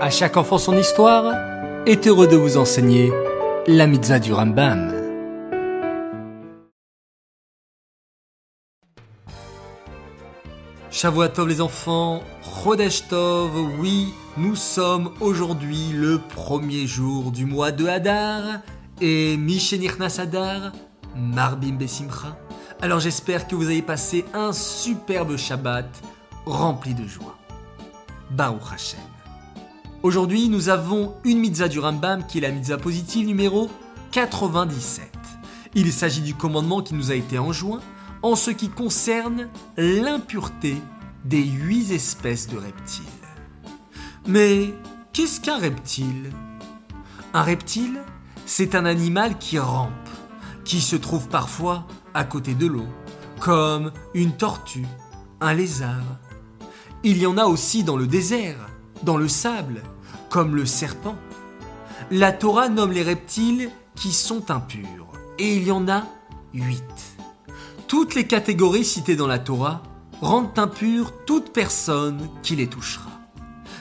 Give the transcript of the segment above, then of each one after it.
À chaque enfant son histoire est heureux de vous enseigner la mitzvah du Rambam. Tov les enfants, Chodesh Tov, oui, nous sommes aujourd'hui le premier jour du mois de Hadar et Mishenirnas Hadar, Marbim Besimcha. Alors j'espère que vous avez passé un superbe Shabbat rempli de joie. Baruch Hashem. Aujourd'hui, nous avons une mitzvah du Rambam qui est la mitzvah positive numéro 97. Il s'agit du commandement qui nous a été enjoint en ce qui concerne l'impureté des huit espèces de reptiles. Mais qu'est-ce qu'un reptile? Un reptile, c'est un animal qui rampe, qui se trouve parfois à côté de l'eau, comme une tortue, un lézard. Il y en a aussi dans le désert, dans le sable, comme le serpent. La Torah nomme les reptiles qui sont impurs, et il y en a huit. Toutes les catégories citées dans la Torah rendent impure toute personne qui les touchera.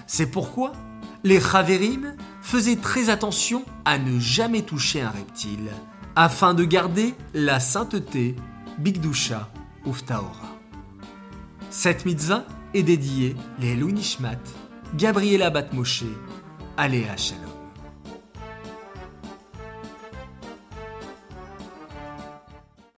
C'est pourquoi les Chaverim faisaient très attention à ne jamais toucher un reptile, afin de garder la sainteté Bigdusha Uftaora. Cette mitzvah est dédiée les Nishmat, Gabriela Batmoshe, Aléa Shalom.